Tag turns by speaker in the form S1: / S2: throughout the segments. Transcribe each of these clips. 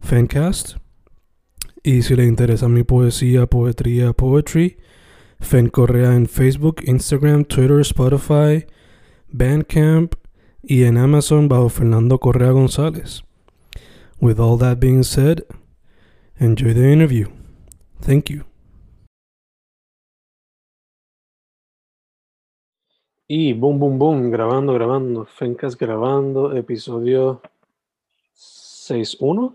S1: Fancast. Y si le interesa mi poesía, poetría, poetry, Fen Correa en Facebook, Instagram, Twitter, Spotify, Bandcamp y en Amazon bajo Fernando Correa González. With all that being said, enjoy the interview. Thank you. Y boom, boom, boom, grabando, grabando, Fencas grabando, episodio 6.1.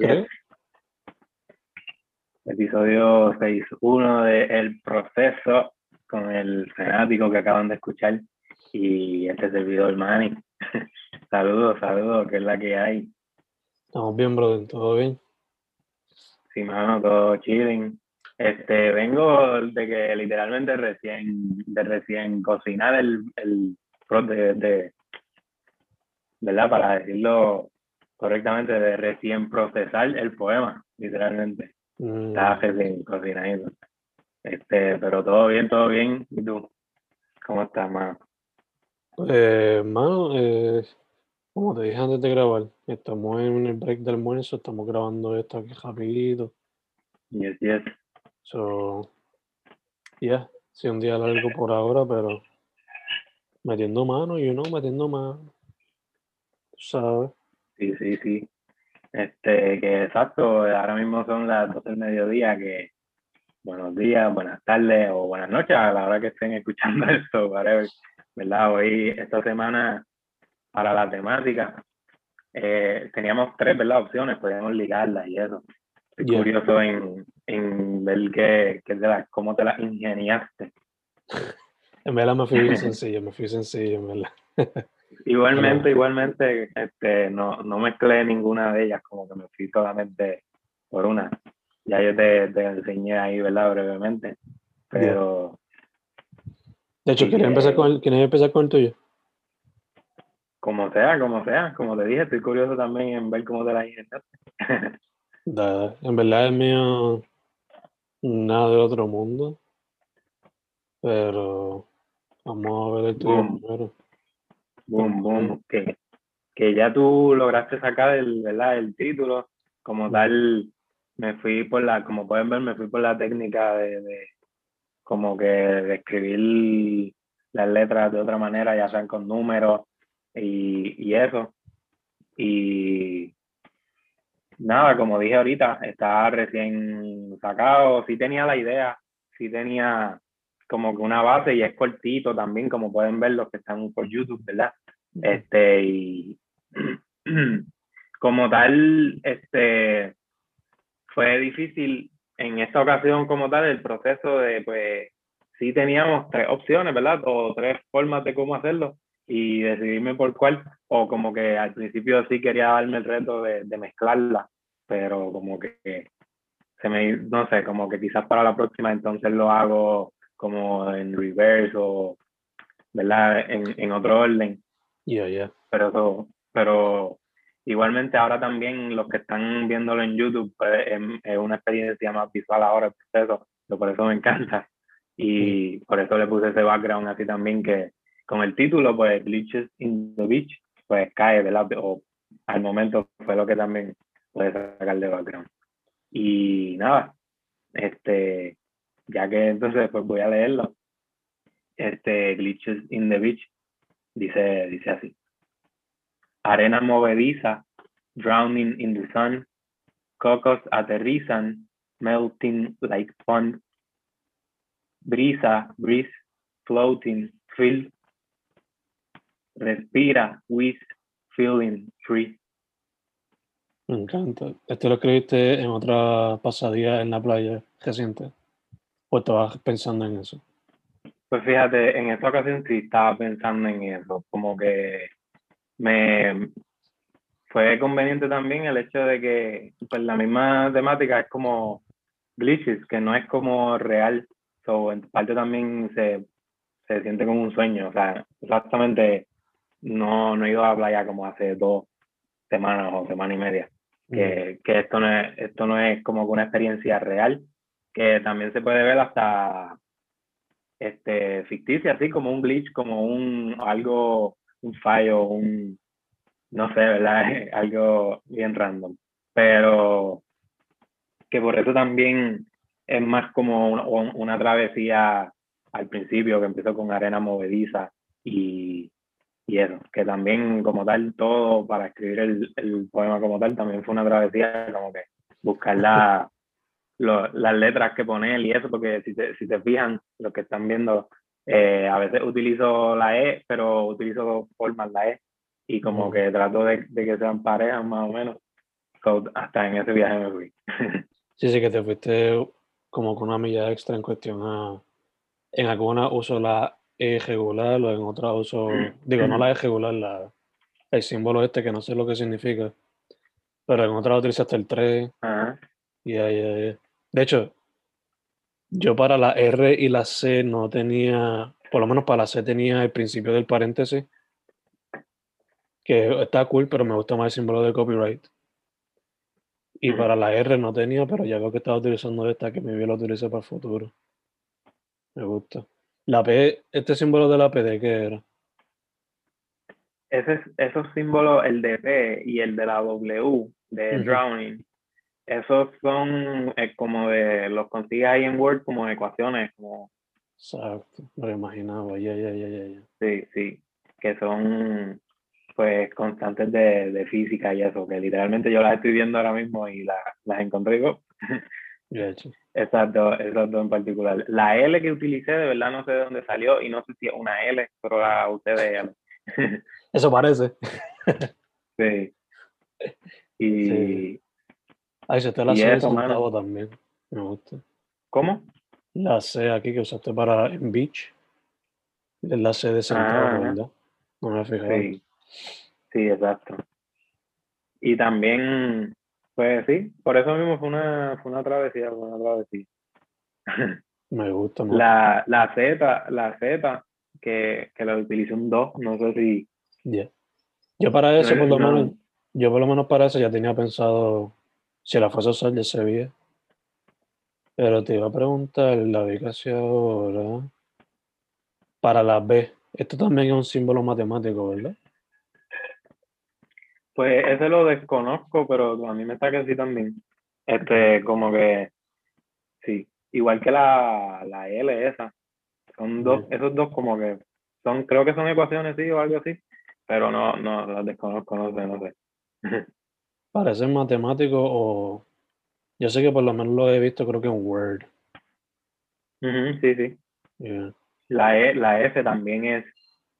S2: Yes. Episodio 6.1 de El Proceso con el fanático que acaban de escuchar y este servidor Manny. saludos, saludos, que es la que hay.
S1: Estamos bien, brother, todo bien.
S2: Sí, mano, todo chilling. Este, vengo de que literalmente recién, de recién cocinar el, el de, de, ¿verdad? Para decirlo correctamente, de recién procesar el poema, literalmente.
S1: Mm,
S2: Estaba recién cocinando. Este, pero todo bien, todo bien. ¿Y tú? ¿Cómo estás, mano?
S1: eh, mano, eh, como te dije antes de grabar, estamos en el break de almuerzo, estamos grabando esto aquí rapidito.
S2: Yes, yes.
S1: So, yeah, sí, un día largo por ahora, pero metiendo mano, you know, metiendo mano. ¿Sabes?
S2: Sí, sí, sí. Este, que exacto, ahora mismo son las 12 del mediodía, que buenos días, buenas tardes o buenas noches a la hora que estén escuchando esto, whatever, ¿verdad? Hoy, esta semana, para la temática, eh, teníamos tres, ¿verdad? Opciones, podíamos ligarlas y eso. Estoy
S1: Yeah.
S2: curioso en, en ver qué, qué te las, cómo te las ingeniaste.
S1: En verdad me fui sencillo, me fui sencillo, en verdad.
S2: Igualmente, igualmente, este, no, no mezclé ninguna de ellas, como que me fui solamente por una. Ya yo te, te enseñé ahí, ¿verdad? Brevemente. Pero
S1: De hecho, ¿quieres
S2: eh.
S1: empezar con el, ¿quieres empezar con el tuyo?
S2: como sea, como sea, como te dije, estoy curioso también en ver cómo te las ingeniaste.
S1: Da- en verdad el mío nada del otro mundo. Pero vamos a ver el tuyo
S2: Boom.
S1: primero.
S2: Boom, boom. Que, que ya tú lograste sacar el, ¿verdad? el título. Como tal, me fui por la, como pueden ver, me fui por la técnica de, de como que de escribir las letras de otra manera, ya sean con números y, y eso. Y nada, como dije ahorita, estaba recién sacado, sí tenía la idea, sí tenía como que una base y es cortito también, como pueden ver los que están por YouTube, ¿verdad? Este, y como tal, este, fue difícil en esta ocasión como tal el proceso de, pues, sí teníamos tres opciones, ¿verdad? O tres formas de cómo hacerlo y decidirme por cuál, o como que al principio sí quería darme el reto de, mezclarla, pero como que se me, no sé, como que quizás para la próxima entonces lo hago como en reverse o, ¿verdad? En otro orden
S1: Yeah, yeah.
S2: pero eso- pero igualmente ahora también los que están viéndolo en YouTube pues, es, es una experiencia más visual ahora el proceso, por eso me encanta y por eso le puse ese background así también que con el título pues Glitches in the Beach pues cae ¿verdad? o al momento fue lo que también puede sacar de background y nada este ya que entonces pues voy a leerlo este Glitches in the Beach dice dice así arena movediza drowning in the sun, cocos aterrizan, melting like fun, brisa, breeze, floating, feel, respira, whiz, feeling, free.
S1: Me encanta. ¿Esto lo escribiste en otra pasadía en la playa reciente? ¿O estabas pensando en eso?
S2: Pues fíjate, en esta ocasión sí estaba pensando en eso, como que me fue conveniente también el hecho de que pues la misma temática es como glitches, que no es como real, so, en parte también se, se siente como un sueño, o sea, exactamente no, no he ido a la playa como hace dos semanas o semana y media, que, que esto, no es, esto no es como una experiencia real, que también se puede ver hasta este, ficticia, así como un glitch, como un algo, un fallo, un, no sé, ¿verdad? algo bien random. Pero que por eso también es más como una, una travesía al principio, que empezó con arena movediza y, y eso, que también como tal, todo para escribir el, el poema como tal, también fue una travesía, como que buscar la, las letras que poner y eso, porque si te, si te fijan, lo que están viendo, eh, a veces utilizo la E, pero utilizo formas la E y como que trato de, de, que sean parejas más o menos. hasta en ese viaje me fui.
S1: sí, sí, que te fuiste como con una milla extra en cuestión a... En alguna uso la E regular o en otra uso... Digo, no la E regular, la, el símbolo este que no sé lo que significa. Pero en otra utilizaste el 3.
S2: Ajá.
S1: Y ahí, de hecho, yo para la R y la C no tenía, por lo menos para la C tenía el principio del paréntesis, que está cool, pero me gusta más el símbolo de copyright. Y para la R no tenía, pero ya veo que estaba utilizando esta, que me vio lo utilice para el futuro. Me gusta. La P, este símbolo de la P, ¿de qué era?
S2: Ese, esos símbolos, el de P y el de la W, de drowning, esos son eh, como de, los consigues ahí en Word como ecuaciones, como...
S1: Exacto, lo imaginaba, ya, ya, ya, ya.
S2: Sí, sí, que son pues constantes de, de, física y eso, que literalmente yo las estoy viendo ahora mismo y la, las encontré y esas, dos, esas dos en particular. La L que utilicé, de verdad no sé de dónde salió y no sé si es una L, pero la usé de L.
S1: Eso parece.
S2: sí. Y, sí.
S1: Ahí se te la C de centavo también. Me gusta.
S2: ¿Cómo?
S1: La C aquí que usaste para en Beach. Es la C de centavo,
S2: Ah,
S1: ¿verdad? No me fijado.
S2: Sí, sí, exacto. Y también, pues sí, por eso mismo fue una, fue una travesía, fue una travesía.
S1: Me gusta mucho.
S2: La, la Z, la Z, que, que la utilicé un 2, no sé si...
S1: Yo para eso,
S2: No,
S1: por lo
S2: no.
S1: menos, yo por lo menos para eso ya tenía pensado, si la fuese a usar, ya sabía. Pero te iba a preguntar, la casi ahora. Para la B, esto también es un símbolo matemático, ¿verdad?
S2: Pues ese lo desconozco, pero a mí me está que sí también. Este, como que, sí, igual que la, la L esa. Son dos, esos dos como que son, creo que son ecuaciones, sí, o algo así, pero no, no, las desconozco, no sé, no sé.
S1: Parece matemático o... Yo sé que por lo menos lo he visto, creo que en Word.
S2: Sí, sí.
S1: Yeah.
S2: La, e, la F también es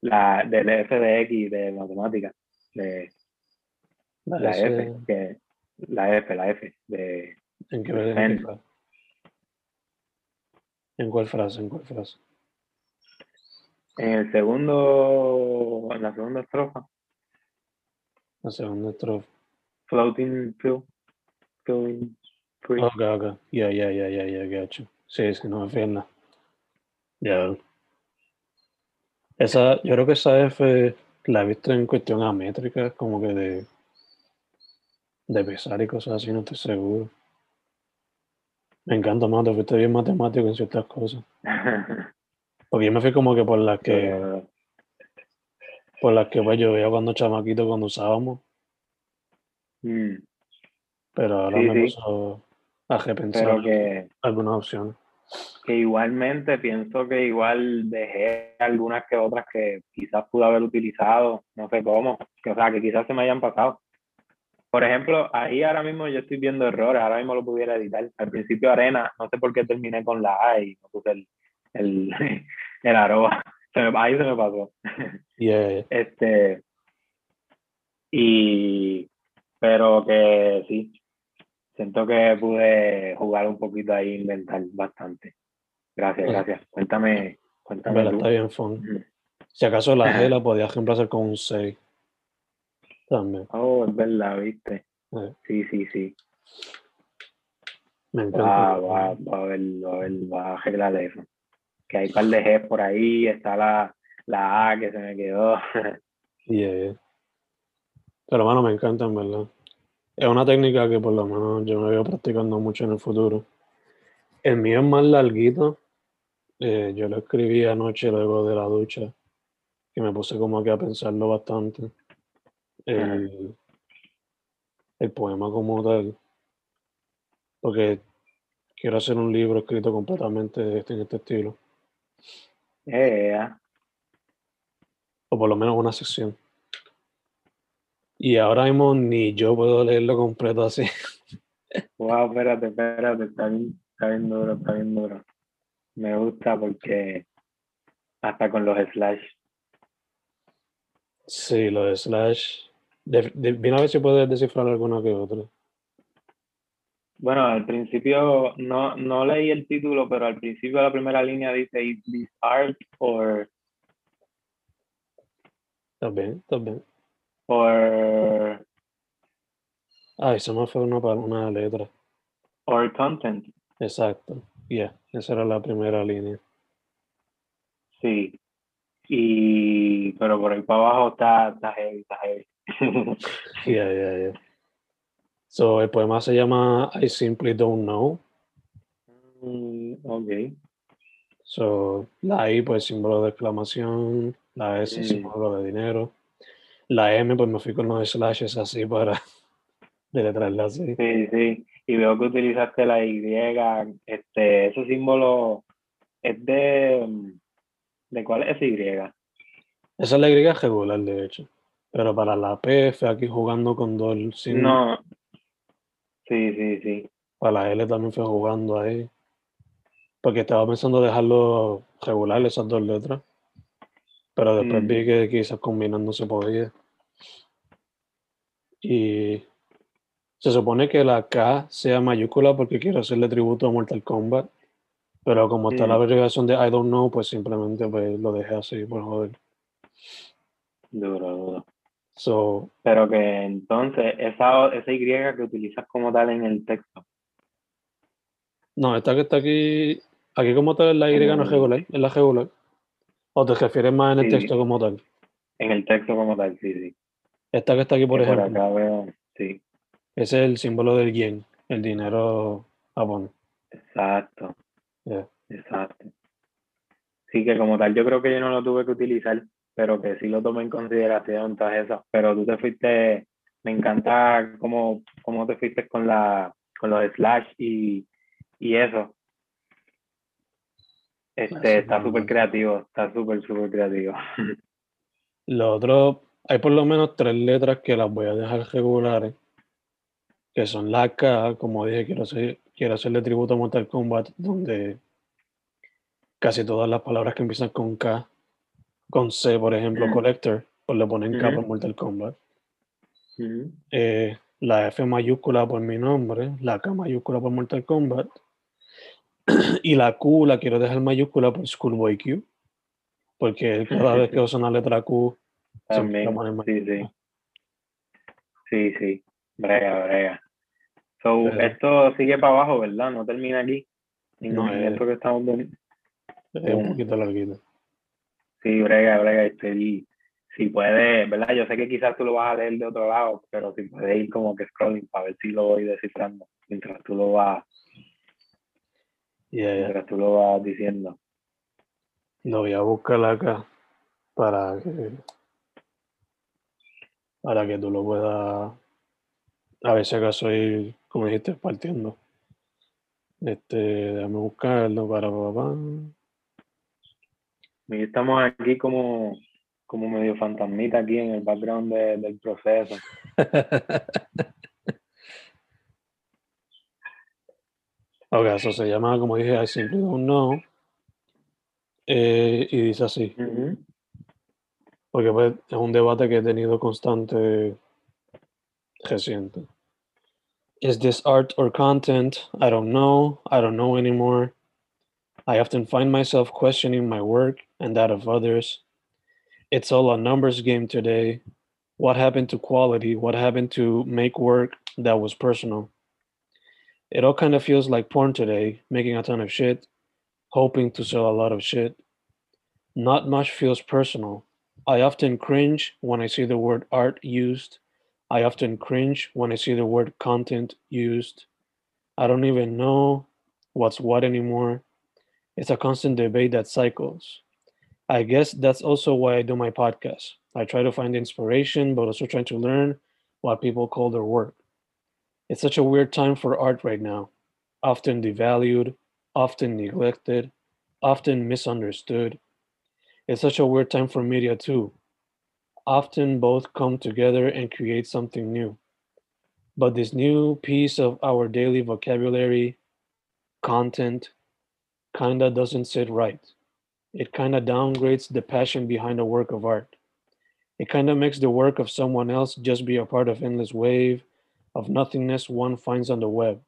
S2: la del F de X de matemática, de
S1: La
S2: la
S1: S,
S2: F, que, la F, la F, de,
S1: ¿En qué,
S2: de
S1: qué ¿En cuál frase? ¿En cuál frase?
S2: En el segundo, en la segunda estrofa,
S1: La segunda estrofa.
S2: Floating, feel, feeling free.
S1: Ok, ok. Ya, ya, ya, ya, ya, gacho. Sí, sí, no me nada. Ya. Esa, yo creo que esa F la he visto en cuestión a métrica, como que de, de pesar y cosas así, no estoy seguro. Me encanta más, te fuiste bien matemático en ciertas cosas. Porque yo me fui como que por las que, por las que pues, yo veía cuando chamaquito, cuando usábamos,
S2: mm,
S1: pero ahora
S2: Sí,
S1: me
S2: sí.
S1: puso a repensar
S2: que,
S1: algunas opciones.
S2: que igualmente pienso que igual dejé algunas que otras que quizás pude haber utilizado, no sé cómo, que, o sea, que quizás se me hayan pasado. Por ejemplo, ahí ahora mismo yo estoy viendo errores, ahora mismo lo pudiera editar. Al principio arena, no sé por qué terminé con la A y no puse el, el, el arroba. ahí se me pasó.
S1: Yeah.
S2: Este, y, pero que sí, siento que pude jugar un poquito ahí, inventar bastante. Gracias,
S1: Bueno.
S2: gracias. Cuéntame, cuéntame
S1: está bien fun. Si acaso la. G la podías reemplazar con un 6. También.
S2: Oh, es verdad, viste.
S1: Eh,
S2: Sí, sí, sí.
S1: me encanta.
S2: Va, va, va a ver, va a ver, va a arreglar eso. Que hay un par de G por ahí, está la, la A que se me quedó.
S1: Yeah, yeah. Pero mano, me encanta en verdad. Es una técnica que por lo menos yo me veo practicando mucho en el futuro. El mío es más larguito. Eh, yo lo escribí anoche luego de la ducha, que me puse como que a pensarlo bastante. El, el poema como tal. Porque quiero hacer un libro escrito completamente este- en este estilo.
S2: Eh, ah.
S1: o por lo menos una sección. Y ahora mismo ni yo puedo leerlo completo así.
S2: Wow, espérate, espérate, está bien, está bien duro, está bien duro. Me gusta porque hasta con los slash.
S1: Sí, lo de slash. De, de- viene a ver si puedes descifrar alguna que otra.
S2: Bueno, al principio no, no leí el título, pero al principio la primera línea dice Is this art or,
S1: Está bien, está bien.
S2: Or,
S1: Ah, eso me fue una, una letra.
S2: or content?
S1: Exacto. Yeah, esa era la primera línea.
S2: Sí. Y pero por ahí para abajo está, está heavy, está heavy.
S1: Yeah, yeah, yeah. So, el poema se llama I Simply Don't Know.
S2: Mm, ok.
S1: So, la I, pues símbolo de exclamación. La S,
S2: Mm.
S1: símbolo de dinero. La M, pues me fui con los slashes así para deletrearla así.
S2: Sí, sí. Y veo que utilizaste la Y, este, ese símbolo es de, mm, ¿de cuál es Y?
S1: Esa es la Y regular, de hecho. Pero para la P, fue aquí jugando con dos signos.
S2: No. Sí, sí, sí.
S1: Para la L también fue jugando ahí. Porque estaba pensando dejarlo regular, esas dos letras. Pero después
S2: Mm.
S1: vi que quizás combinando se podía. Y se supone que la K sea mayúscula porque quiero hacerle tributo a Mortal Kombat. Pero como está la abreviación de I don't know, pues simplemente pues, lo dejé así, por joder.
S2: Duro, duro.
S1: So,
S2: Pero que entonces, esa, esa Y que utilizas como tal en el texto.
S1: no, esta que está aquí, aquí como tal la Y no es regular, es la regular. ¿O te refieres más en el
S2: Sí.
S1: texto como tal?
S2: En el texto como tal, sí, sí.
S1: Esta que está aquí, por
S2: Que por
S1: ejemplo,
S2: acá veo, sí,
S1: ese es el símbolo del yen, el dinero japonés.
S2: exacto,
S1: Yeah.
S2: exacto. Sí, que como tal, yo creo que yo no lo tuve que utilizar, pero que sí lo tomé en consideración todas esas. Pero tú te fuiste, me encanta cómo, cómo te fuiste con la, con los slash y, y eso. Este, está súper creativo, está súper, súper creativo.
S1: Lo otro, hay por lo menos tres letras que las voy a dejar regulares, que son la K, como dije, quiero, hacer, quiero hacerle tributo a Mortal Kombat, donde casi todas las palabras que empiezan con K, con C, por ejemplo,
S2: Mm.
S1: Collector, pues le ponen K
S2: Ujú.
S1: por Mortal Kombat.
S2: Ujú.
S1: Eh, la F mayúscula por mi nombre, la K mayúscula por Mortal Kombat, y la Q la quiero dejar mayúscula por Schoolboy Q, porque cada vez que uso una letra Q,
S2: También, sí, sí. Sí, sí. Brega, brega. So, esto sigue para abajo, ¿verdad? No termina aquí. En,
S1: No,
S2: esto que estamos viendo.
S1: Es un poquito larguito.
S2: Sí, brega, brega. Este, y si puedes, ¿verdad? Yo sé que quizás tú lo vas a leer de otro lado, pero si puedes ir como que scrolling para ver si lo voy descifrando mientras tú lo vas,
S1: Yeah,
S2: mientras tú lo vas diciendo.
S1: Lo voy a buscar acá para que, para que tú lo puedas, a ver si acaso ir, como dijiste, partiendo. Este, déjame buscarlo para papá.
S2: Y estamos aquí como, como medio fantasmita aquí en el background de- del proceso.
S1: ok, eso se llama, como dije, I Simply Don't Know. Eh, y dice así,
S2: Ujú.
S1: porque pues, es un debate que he tenido constante reciente. Is this art or content? I don't know. I don't know anymore. I often find myself questioning my work and that of others. It's all a numbers game today. What happened to quality? What happened to make work that was personal? It all kind of feels like porn today, making a ton of shit, hoping to sell a lot of shit. Not much feels personal. I often cringe when I see the word art used. I often cringe when I see the word content used. I don't even know what's what anymore. It's a constant debate that cycles. I guess that's also why I do my podcast. I try to find inspiration, but also trying to learn what people call their work. It's such a weird time for art right now, often devalued, often neglected, often misunderstood. It's such a weird time for media too. Often both come together and create something new. But this new piece of our daily vocabulary, content, kinda doesn't sit right. It kinda downgrades the passion behind a work of art. It kinda makes the work of someone else just be a part of endless wave of nothingness one finds on the web.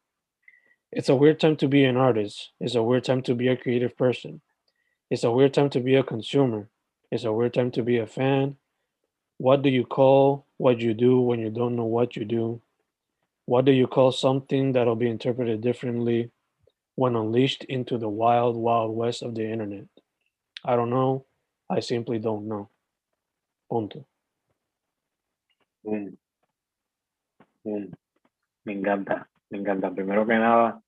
S1: It's a weird time to be an artist. It's a weird time to be a creative person. It's a weird time to be a consumer. It's a weird time to be a fan. What do you call what you do when you don't know what you do? What do you call something that'll be interpreted differently when unleashed into the wild, wild west of the internet? I don't know. I simply don't know. Punto.
S2: Boom. Me encanta, me encanta. Primero que nada,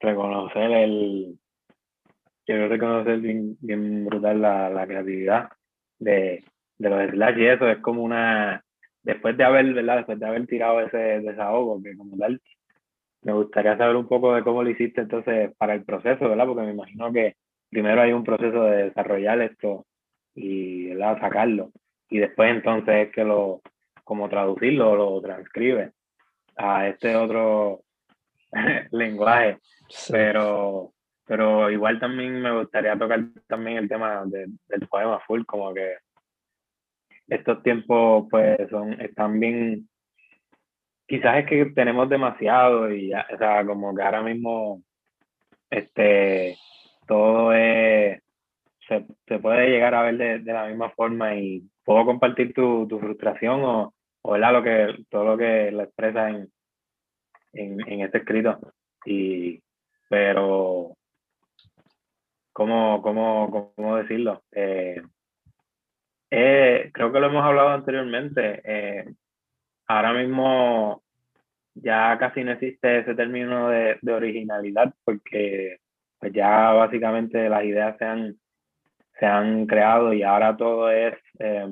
S2: reconocer el. Quiero reconocer bien, bien brutal la, la creatividad de, de los slash y eso. Es como una. Después de haber, ¿verdad? Después de haber tirado ese desahogo, que como tal, me gustaría saber un poco de cómo lo hiciste entonces para el proceso, ¿verdad? Porque me imagino que primero hay un proceso de desarrollar esto y ¿verdad? sacarlo. Y después entonces es que lo, como traducirlo, lo transcribe a este otro lenguaje.
S1: Sí.
S2: Pero, pero igual también me gustaría tocar también el tema de- del poema full, como que estos tiempos pues son, están bien, quizás es que tenemos demasiado y ya, o sea, como que ahora mismo este todo es se, se puede llegar a ver de, de la misma forma y puedo compartir tu, tu frustración o, o ¿verdad? lo que todo lo que lo expresa en, en, este escrito. Y pero cómo cómo cómo decirlo Eh, eh, creo que lo hemos hablado anteriormente. Eh, ahora mismo ya casi no existe ese término de, originalidad porque pues ya básicamente las ideas se han, se han creado y ahora todo es, eh,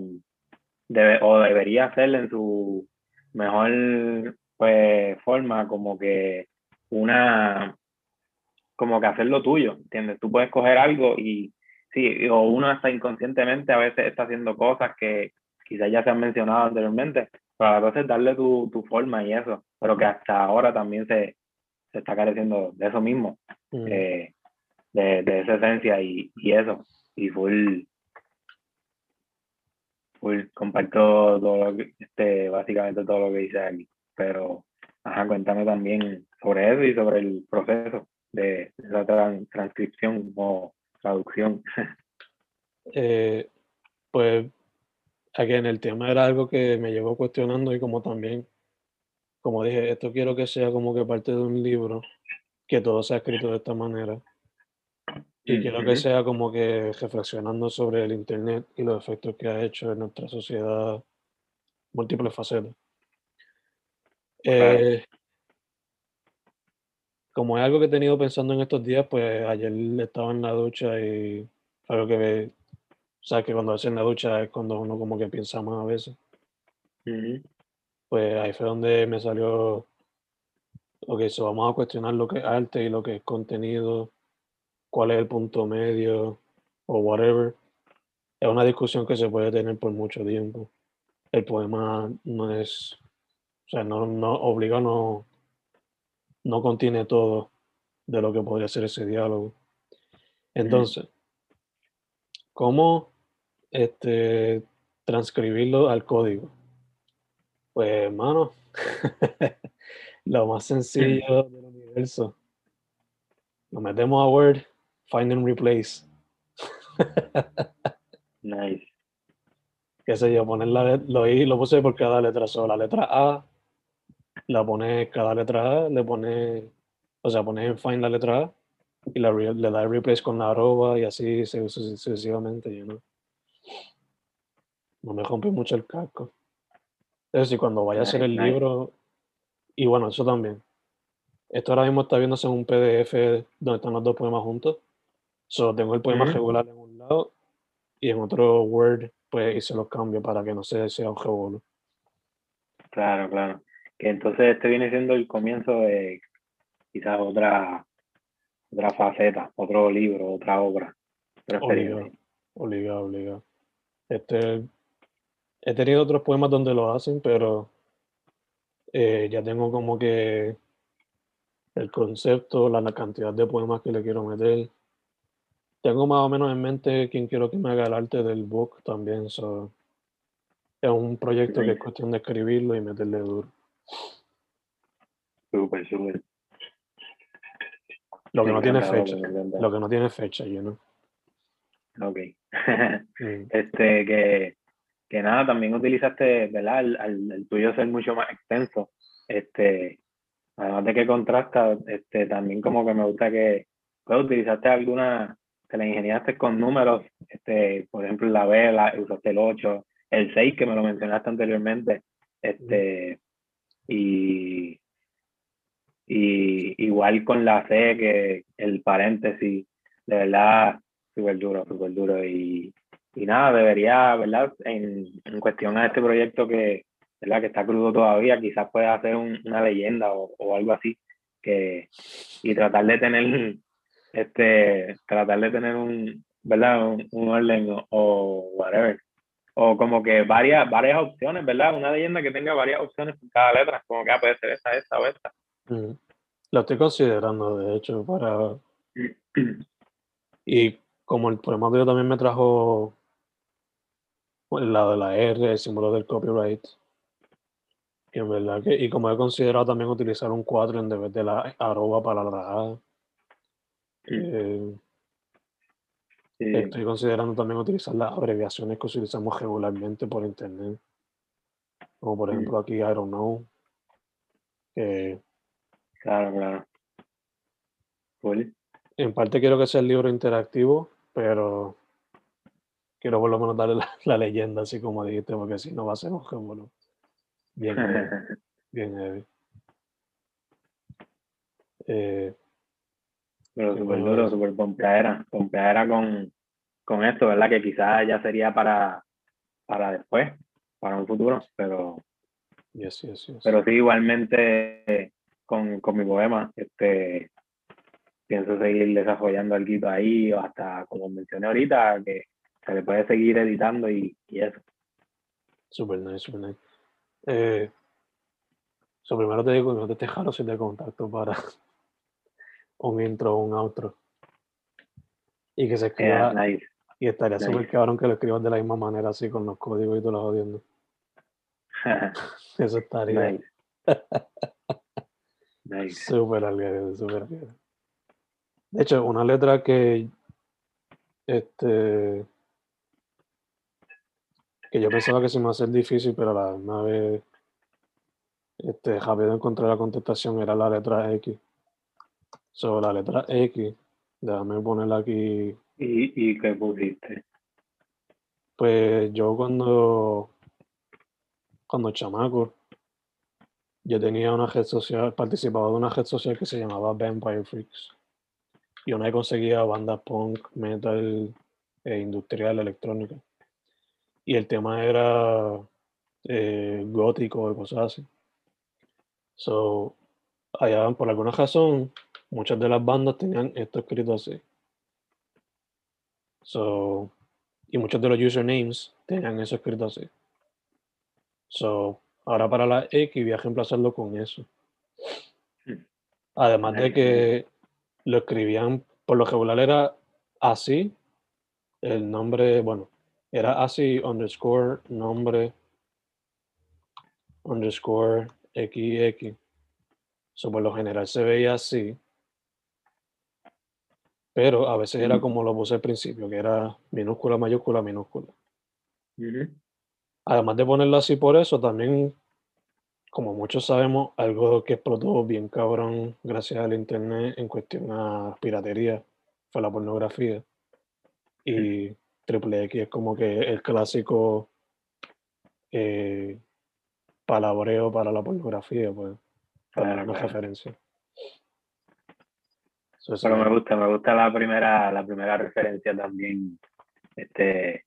S2: debe, o debería ser en su mejor pues, forma, como que una, como que hacer lo tuyo, ¿entiendes? Tú puedes coger algo y sí, o uno hasta inconscientemente a veces está haciendo cosas que quizás ya se han mencionado anteriormente, pero a veces darle tu, tu forma y eso, pero que hasta ahora también se, se está careciendo de eso mismo
S1: Mm.
S2: eh, de, de esa esencia y, y eso. Y full, comparto todo lo que, este, básicamente todo lo que dice aquí. Pero, ajá, cuéntame también sobre eso y sobre el proceso de tran- transcripción o traducción.
S1: Eh, pues, again, el tema era algo que me llevó cuestionando y como también, como dije, esto quiero que sea como que parte de un libro, que todo sea escrito de esta manera. Y que
S2: Ujú.
S1: sea como que reflexionando sobre el Internet y los efectos que ha hecho en nuestra sociedad, múltiples facetas.
S2: Claro.
S1: Eh, como es algo que he tenido pensando en estos días, pues ayer estaba en la ducha y algo que, o sea, que cuando haces en la ducha es cuando uno como que piensa más a veces. Pues ahí fue donde me salió, ok, so vamos a cuestionar lo que es arte y lo que es contenido, cuál es el punto medio o whatever. es una discusión que se puede tener por mucho tiempo. El poema no es, o sea, no, no obliga, no, no contiene todo de lo que podría ser ese diálogo. Entonces, ¿cómo este, transcribirlo al código? Pues, hermano, lo más sencillo del universo. Lo metemos a Word, find and replace.
S2: Nice.
S1: qué sé yo, poner la lo, i- lo puse por cada letra solo. La letra A, la pone cada letra A, le pone, o sea, pone en find la letra A y la, le da el replace con la arroba y así su- su- sucesivamente, you know. No me rompe mucho el casco. Es decir, cuando vaya a hacer el
S2: nice.
S1: libro, y bueno, eso también. Esto ahora mismo está viéndose en un PDF donde están los dos poemas juntos. Solo tengo el poema
S2: Ujú.
S1: regular en un lado y en otro Word, pues hice los cambios para que no se sea un revolú.
S2: Claro, claro. Que entonces este viene siendo el comienzo de quizás otra, otra faceta, otro libro, otra obra. otra
S1: Obligado, obligado, obligado. Este, he tenido otros poemas donde lo hacen, pero eh, ya tengo como que el concepto, la, la cantidad de poemas que le quiero meter. Tengo más o menos en mente quién quiero que me haga el arte del book también. so, es un proyecto que es cuestión de escribirlo y meterle duro.
S2: Súper, súper.
S1: Lo que no tiene fecha. Lo que no tiene fecha, you know.
S2: Ok.
S1: Mm,
S2: este, que, que nada, también utilizaste, ¿verdad? El, al- el tuyo ser mucho más extenso. Este, además de que contrasta, este, también como que me gusta que pues, utilizaste alguna, te la ingeniaste con números, este, por ejemplo, la B, la, usaste el 8, el 6 que me lo mencionaste anteriormente, este, y, y igual con la C, que el paréntesis, de verdad, súper duro, súper duro. Y, y nada, debería, ¿verdad? En, en cuestión a este proyecto que, ¿verdad? que está crudo todavía, quizás pueda hacer un- una leyenda o, o algo así, que, y tratar de tener, este, tratar de tener un, ¿verdad? Un, un orden o, o whatever. O como que varias, varias opciones, ¿verdad? Una leyenda que tenga varias opciones por cada letra, como que ah, puede ser esta, esta o esta.
S1: mm. Lo estoy considerando, de hecho, para Y como el poema tuyo también me trajo el lado de la R, el símbolo del copyright. Y en verdad que, y como he considerado también utilizar un 4 en vez de la arroba para la A. eh, estoy considerando también utilizar las abreviaciones que utilizamos regularmente por internet. Como por ejemplo aquí, I don't know. que
S2: claro, claro. Cool.
S1: en parte quiero que sea el libro interactivo, pero quiero por lo menos darle la, la leyenda, así como dijiste, porque si no va a ser un revolú. Bien heavy. Bien heavy. Eh,
S2: Pero súper duro, súper pompeadera, pompeadera con, con esto, ¿verdad? Que quizás ya sería para, para después, para un futuro, pero,
S1: yes, yes, yes.
S2: pero sí, igualmente con, con mi poema, este, pienso seguir desarrollando algo ahí, o hasta, como mencioné ahorita, que se le puede seguir editando y, y eso.
S1: Super nice, super nice. Eh, so primero te digo, no te dejaron si te contacto para un intro o un outro. Y que se escriba,
S2: nice.
S1: y estaría
S2: nice.
S1: súper cabrón que lo escribas de la misma manera, así con los códigos y todo lo jodiendo. Eso estaría
S2: nice. Nice.
S1: súper algarete, súper algarete. De hecho, una letra que este que yo pensaba que se me iba a hacer difícil, pero a la misma vez este, rápido encontré la contestación, era la letra X. Sobre la letra X, déjame ponerla aquí.
S2: ¿Y, y qué pusiste?
S1: Pues yo cuando, cuando chamaco, yo tenía una red social, participaba de una red social que se llamaba Vampire Freaks. Y una vez conseguía bandas punk, metal e industrial, electrónica. Y el tema era eh, gótico y cosas así. So, allá por alguna razón, muchas de las bandas tenían esto escrito así. So, y muchos de los usernames tenían eso escrito así. So, ahora para la X voy a reemplazarlo con eso.
S2: Hmm.
S1: Además de que lo escribían, por lo regular era así, el nombre, bueno, era así underscore nombre underscore XX. So, por lo general se veía así. Pero a veces era como lo puse al principio, que era minúscula, mayúscula, minúscula. Además de ponerlo así por eso, también, como muchos sabemos, algo que explotó bien cabrón gracias al internet en cuestión a piratería fue la pornografía. Y Triple X es como que el clásico eh, palabreo para la pornografía, pues, para dar una
S2: claro.
S1: referencia. So, eso
S2: Pero me gusta, me gusta la primera, la primera referencia también. Este,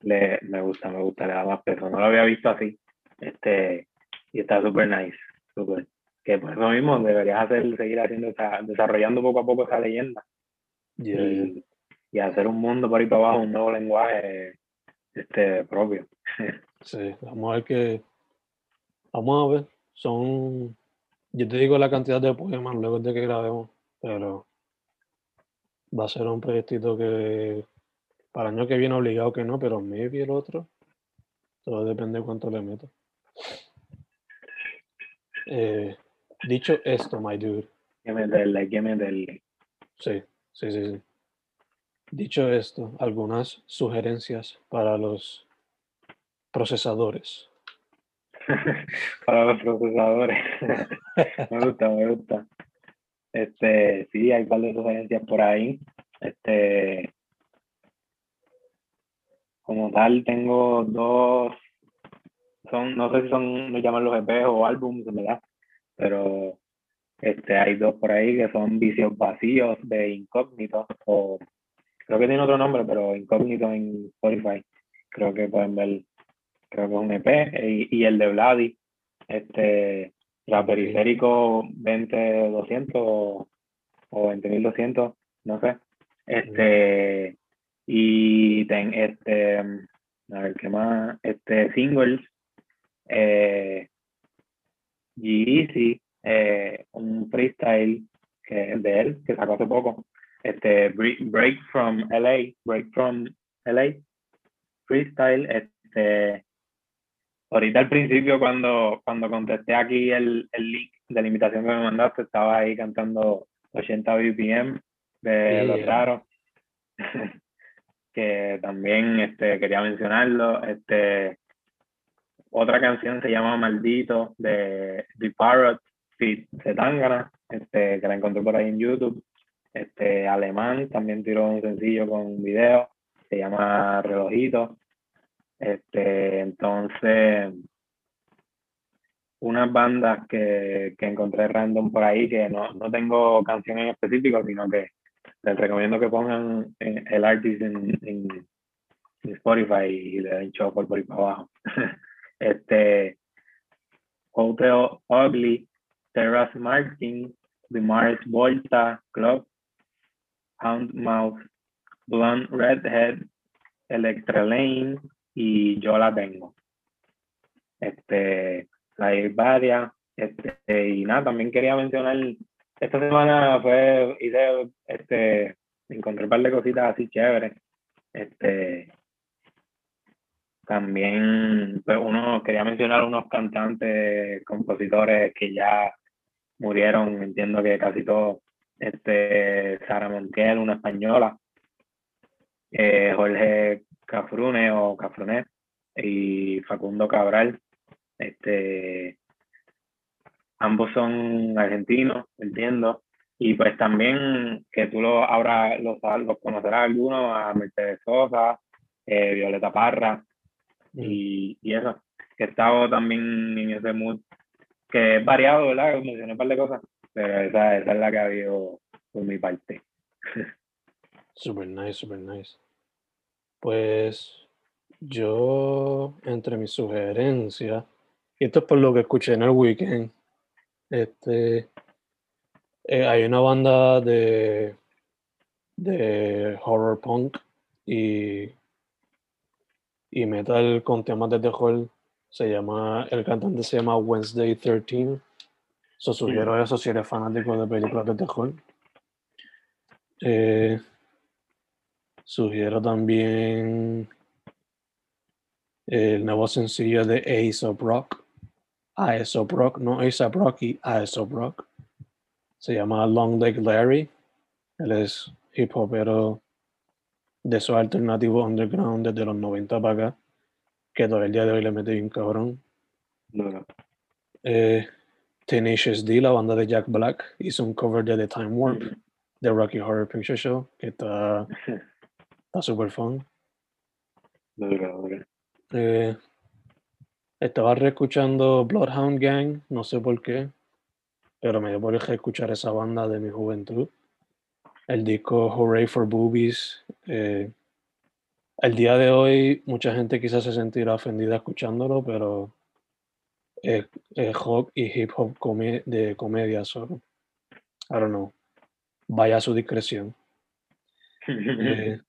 S2: le, me gusta, me gusta, le da más peso. No lo había visto así. Este, y está súper nice, súper. Que por eso mismo deberías hacer, seguir haciendo esa, desarrollando poco a poco esa leyenda
S1: yeah.
S2: y, y hacer un mundo por ahí para abajo, un nuevo lenguaje este propio.
S1: Sí, vamos a ver que. Vamos a ver. Son. Yo te digo la cantidad de poemas luego de que grabemos, pero va a ser un proyectito que para el año que viene obligado que no, pero maybe el otro. Todo depende de cuánto le meto. Eh, dicho esto, my dude.
S2: Que meterle, hay que meterle.
S1: Sí, sí, sí, sí. Dicho esto, algunas sugerencias para los procesadores.
S2: para los procesadores. me gusta, me gusta. Este, sí, hay de sugerencias por ahí. Este, como tal, tengo dos, son, no sé si son, no llaman los EP o álbums, ¿verdad? Pero este, hay dos por ahí que son Vicios Vacíos de Incógnito, o creo que tiene otro nombre, pero Incógnito en Spotify. Creo que pueden ver, creo que es un EP, y, y el de Vladi, este,
S1: Ok.
S2: periférico 20200 o, o 20200, no sé. Este, y ten, este, a ver qué más, este, singles, eh, G-Eazy, eh, un freestyle que es de él, que sacó hace poco, este, Bre- Break from LA, Break from LA, freestyle, este, ahorita al principio cuando, cuando contesté aquí el, el link de la invitación que me mandaste, estaba ahí cantando 80 BPM de Los
S1: Yeah.
S2: Raros, que también este, quería mencionarlo, este, otra canción se llama Maldito de The Parrot Fit Zetangana, este, que la encontré por ahí en YouTube. Este, Alemán también tiró un sencillo con un video, se llama Relojito. Este, entonces, unas bandas que, que encontré random por ahí, que no, no tengo canción en específico, sino que les recomiendo que pongan eh, el artist en, en, en Spotify y le den shuffle por ahí para abajo. este, Hotel Ugly, Terrace Martin, The Mars Volta Club, Houndmouth, Blonde Redhead, Electra Lane y Yo la tengo. Este, hay varias. Este, y nada, también quería mencionar, esta semana fue, hice, este, encontré un par de cositas así chéveres. Este, también, pues uno, quería mencionar unos cantantes, compositores que ya murieron, entiendo que casi todos. Este, Sara Montiel, una española, eh, Jorge Cafrune o Cafrunet y Facundo Cabral. Este, ambos son argentinos, entiendo. Y pues también que tú lo ahora los, los conocerás algunos, a Mercedes Sosa, eh, Violeta Parra y, y eso. Que he estado también en ese mood, que es variado, ¿verdad? Mencioné un par de cosas, pero esa, esa es la que ha habido por mi parte.
S1: Super nice, super nice. Pues yo, entre mis sugerencias, y esto es por lo que escuché en el weekend, este, eh, hay una banda de, de horror punk y y metal con temas de terror. Se llama, el cantante se llama Wednesday 13. So, sugiero eso si eres fanático de películas de terror. Eh, sugiero también el nuevo sencillo de Aesop Rock. Aesop Rock, no Aesop Rocky, Aesop Rock. Se llama Long Leg Larry. Él es hip hopero de esos alternativos underground desde los 90 para acá, que todo el día de hoy le mete bien cabrón.
S2: Duro.
S1: Eh, Tenacious D, la banda de Jack Black, hizo un cover de The Time Warp de Rocky Horror Picture Show, que está está súper fun.
S2: Duro, duro.
S1: Eh, estaba reescuchando Bloodhound Gang, no sé por qué, pero me dio por escuchar esa banda de mi juventud. El disco Hooray for Boobies. eh, el día de hoy mucha gente quizás se sentirá ofendida escuchándolo, pero es, es rock y hip hop come- de comedia solo. I don't know. Vaya a su discreción. Eh,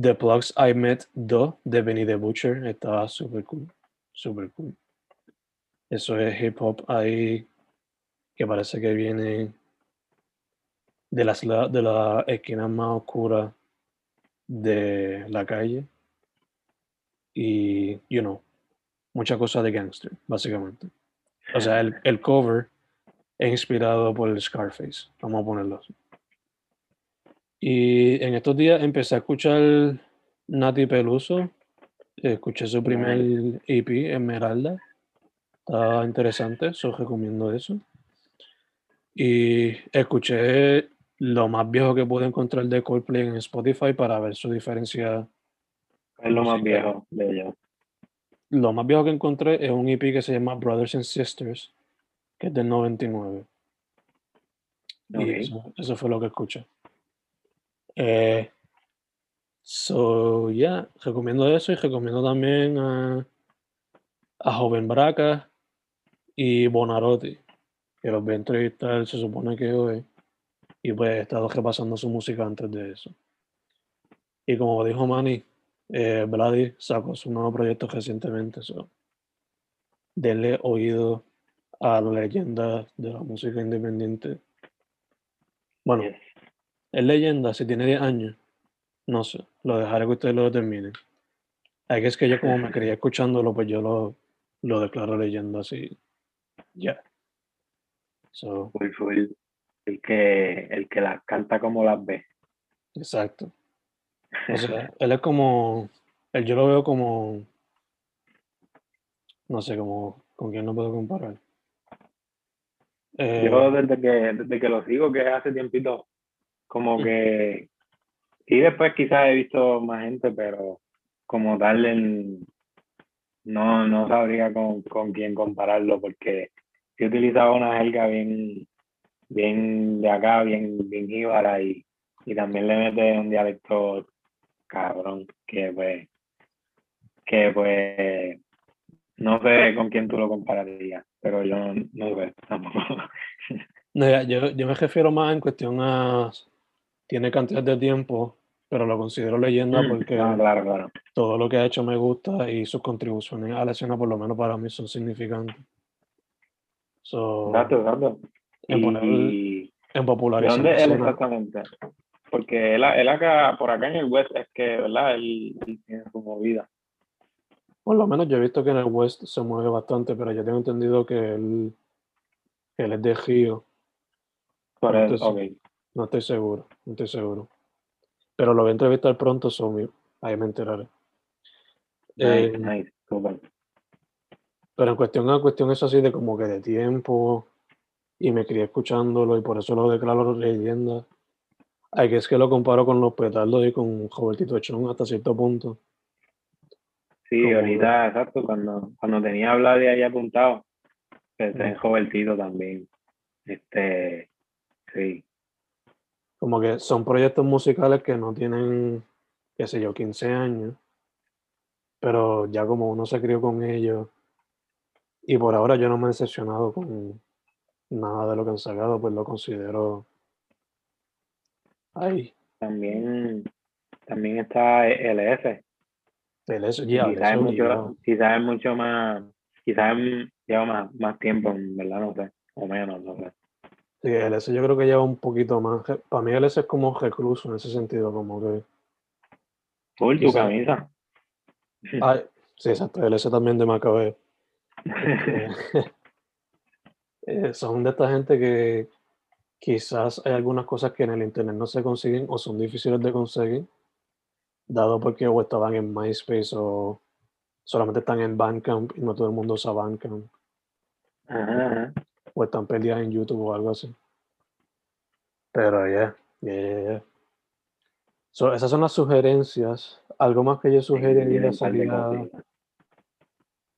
S1: The Plugs I Met Do de Benny the Butcher está súper cool. Súper cool. Eso es hip hop ahí que parece que viene de las la- de la esquina más oscura de la calle. Y, you know, mucha cosa de gangster, básicamente. O sea, el, el cover es inspirado por el Scarface, vamos a ponerlo así. Y en estos días empecé a escuchar Nati Peluso. Escuché su primer EP, Esmeralda. Está interesante, eso recomiendo eso. Y escuché lo más viejo que pude encontrar de Coldplay en Spotify para ver su diferencia.
S2: Es lo más viejo de ellos.
S1: Lo más viejo que encontré es un EP que se llama Brothers and Sisters, que es del 99. Y
S2: Ok.
S1: eso, eso fue lo que escuché. Eh, so, yeah, recomiendo eso y recomiendo también a, a Joven Braca y Bonarotti, que los voy a entrevistar, se supone que hoy. Y pues he estado repasando su música antes de eso. Y como dijo Manny, eh, sacó su nuevo proyecto recientemente. So, denle oído a la leyenda de la música independiente. Bueno. Es leyenda, si tiene 10 años. No sé, lo dejaré que ustedes lo determinen. Hay que es que yo como me creía escuchándolo, pues yo lo, lo declaro leyenda así. Ya. So,
S2: Full, full. El que, el que las canta como las ve.
S1: exacto. O sea, él es como, él yo lo veo como, no sé, como, con quién no puedo comparar. Eh,
S2: Yo desde que, desde que lo sigo, que hace tiempito, como que, y después quizás he visto más gente, pero como tal, no, no sabría con, con quién compararlo, porque yo utilizaba una jerga bien, bien de acá, bien, bien jíbara, y, y también le mete un dialecto cabrón, que pues, que pues, no sé con quién tú lo compararías, pero yo no, no sé tampoco.
S1: No, ya, yo, yo me refiero más en cuestión a. Tiene cantidad de tiempo, pero lo considero leyenda
S2: Mm,
S1: porque
S2: no, claro, claro.
S1: todo lo que ha hecho me gusta y sus contribuciones a la escena, por lo menos para mí, son significantes. So,
S2: exacto.
S1: en, poner,
S2: Y,
S1: en
S2: ¿De
S1: popularizar
S2: dónde él exactamente? Porque él, él acá, por acá en el West, es que, ¿verdad? Él, él tiene su movida.
S1: Por lo menos yo he visto que en el West se mueve bastante, pero yo tengo entendido que él, él es de Río.
S2: Por eso,
S1: estoy
S2: ok.
S1: No estoy seguro, no estoy seguro. Pero lo voy a entrevistar pronto, so mi- ahí me enteraré.
S2: Nice,
S1: Eh,
S2: nice.
S1: Pero en cuestión a cuestión eso así de como que de tiempo y me crié escuchándolo y por eso lo declaro leyenda. Hay que es que lo comparo con los petardos y con Robertito Chon hasta cierto punto.
S2: Sí,
S1: como-
S2: ahorita, exacto, cuando, cuando tenía hablar de ahí apuntado, pensé en
S1: Ujú.
S2: Jovertito también. Este, sí,
S1: Como que son proyectos musicales que no tienen, qué sé yo, 15 años, pero ya como uno se crió con ellos y por ahora yo no me he decepcionado con nada de lo que han sacado, pues lo considero ahí.
S2: también, también está LF.
S1: LS, ya,
S2: quizás
S1: LS
S2: es mucho, es mucho más, quizás lleva más, más tiempo, en verdad, no sé, o menos, no sé.
S1: Sí, LS yo creo que lleva un poquito más. Para mí LS es como recluso en ese sentido, como que...
S2: Full tu camisa.
S1: Ay, sí, exacto, LS también de Macabeo. Eh, son de esta gente que quizás hay algunas cosas que en el internet no se consiguen o son difíciles de conseguir, dado porque o estaban en MySpace o solamente están en Bandcamp y no todo el mundo usa Bandcamp,
S2: Ajá, ajá.
S1: O están perdidas en YouTube o algo así. Pero ya, ya, ya, ya. So, esas son las sugerencias. Algo más que yo sugeriría sería,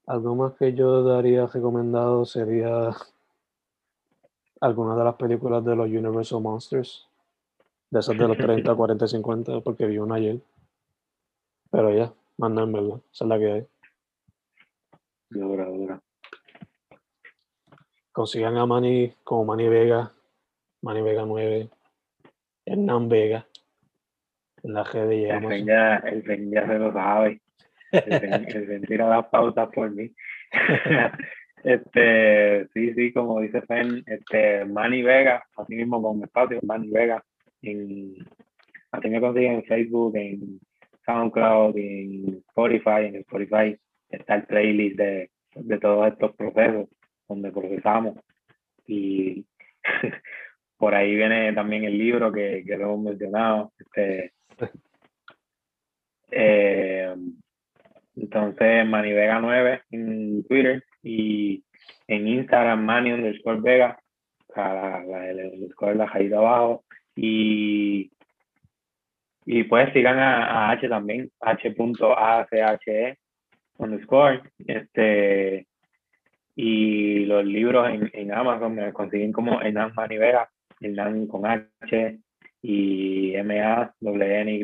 S1: algo más que yo daría recomendado sería alguna de las películas de los Universal Monsters, de esas de los 30, 40, 50, porque vi una ayer. Pero ya, más nada en verdad, esa es la que hay.
S2: Dura, dura.
S1: Consigan a Manny como Manny Vega, Manny Vega 9, Hernán Vega, en la red de
S2: El ya, el ya se lo sabe. El Fen, el Fen tira las pautas por mí. este, sí, sí, como dice Fen, este, Manny Vega, así mismo con espacio, Manny Vega, en, así me consiguen en Facebook, en SoundCloud, en Spotify, en Spotify está el playlist de, de todos estos procesos donde procesamos y por ahí viene también el libro que, que lo hemos mencionado, este, eh, entonces, Manny Vega 9 en Twitter y en Instagram, Manny underscore Vega, la, la, la rayita abajo. Y, y pues sigan a, a H también, h.ache underscore. Este, y los libros en, en Amazon me consiguen como Hernán Manny Vega, Hernán con H y M-A-N-Y,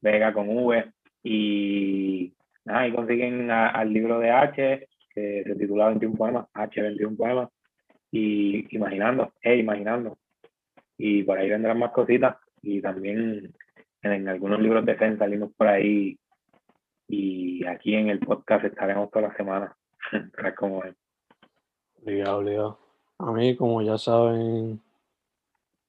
S2: Vega con V. Y nada, ahí consiguen a- al libro de H, que se titula 21 poemas, H 21 poemas, y imaginando, eh, imaginando. Y por ahí vendrán más cositas. Y también en, algunos libros de Fen salimos por ahí. Y aquí en el podcast estaremos toda la semana. como es.
S1: Obligado, obligado. A mí, como ya saben,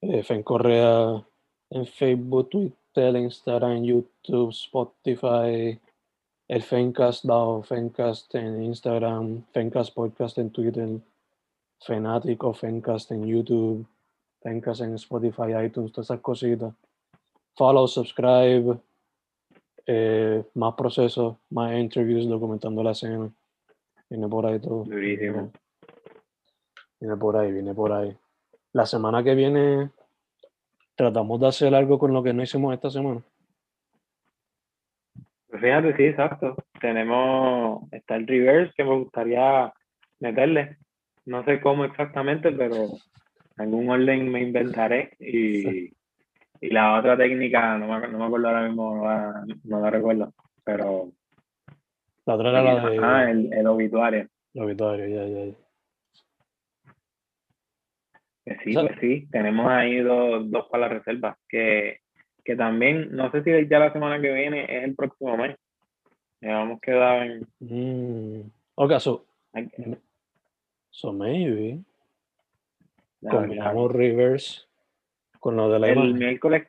S1: eh, Fen Correa en Facebook, Twitter, Instagram, YouTube, Spotify, el Fencast, dado Fencast en Instagram, Fencast Podcast en Twitter, Fenático, Fencast en YouTube, Fencast en Spotify, iTunes, todas esas cositas. Follow, subscribe, eh, más procesos, más interviews documentando la escena. Viene por ahí todo.
S2: Durísimo.
S1: Viene por ahí, viene por ahí. La semana que viene tratamos de hacer algo con lo que no hicimos esta semana.
S2: Pues fíjate, sí, exacto. Tenemos, está el reverse que me gustaría meterle. No sé cómo exactamente, pero en algún orden me inventaré. Y, y la otra técnica, no me, no me acuerdo ahora mismo, no la, no la recuerdo. Pero
S1: La otra era la de
S2: ah, el, el obituario.
S1: el obituario, ya, ya, ya.
S2: Sí, pues sí, tenemos ahí dos, dos para la reserva. Que, que también, no sé si ya la semana que viene es el próximo mes. Ya hemos quedado en.
S1: Mm. Ok, so, so maybe combinamos reverse con lo de la
S2: el
S1: imagen.
S2: miércoles.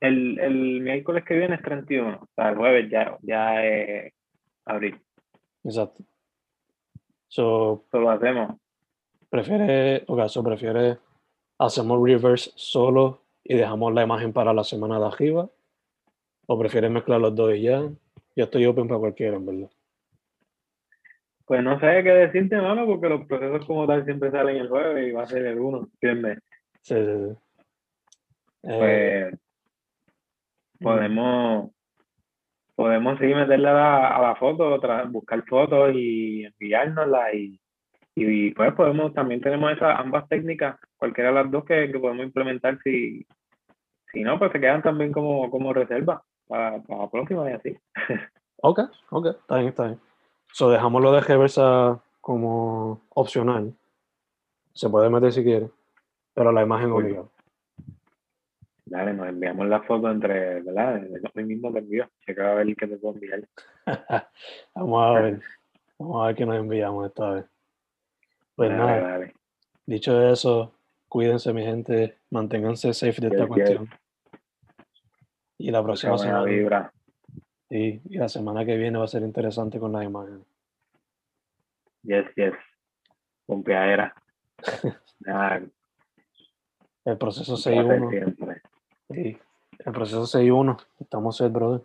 S2: El, el miércoles que viene es 31, o sea, el jueves ya, ya es abril.
S1: Exacto. So,
S2: lo hacemos.
S1: prefiere, ok, so prefiere hacemos reverse solo y dejamos la imagen para la semana de arriba. O prefieres mezclar los dos y ya. Yo estoy open para cualquiera, en verdad.
S2: Pues no sé qué decirte, mano, porque los procesos como tal siempre salen el jueves y va a ser el 1, ¿entiendes?
S1: Sí, sí, sí. Eh,
S2: Pues podemos, podemos sí meterle a la, a la foto, buscar fotos y enviárnoslas y, y pues podemos, también tenemos esas ambas técnicas, cualquiera de las dos que, que podemos implementar si, si no, pues se quedan también como, como reserva para, para la próxima y así.
S1: Ok, ok, está bien, está bien. So, dejamos lo de reversa como opcional. Se puede meter si quiere, pero la imagen obligada.
S2: Dale, nos enviamos la foto entre, ¿verdad? Hoy mismo te envío. Checa a ver qué te puedo enviar.
S1: Vamos a ver. Vamos a ver qué nos enviamos esta vez. Pues
S2: Dale,
S1: nada,
S2: dale.
S1: dicho eso, cuídense mi gente, manténganse safe de esta
S2: Yes, yes.
S1: cuestión. Y la próxima
S2: Mucha
S1: semana,
S2: vibra.
S1: sí, y la semana que viene va a ser interesante con las imágenes.
S2: Yes, yes. Pompeadera. Nada,
S1: El proceso
S2: un placer
S1: 6-1,
S2: siempre.
S1: Sí, el proceso 6-1, estamos set, brother.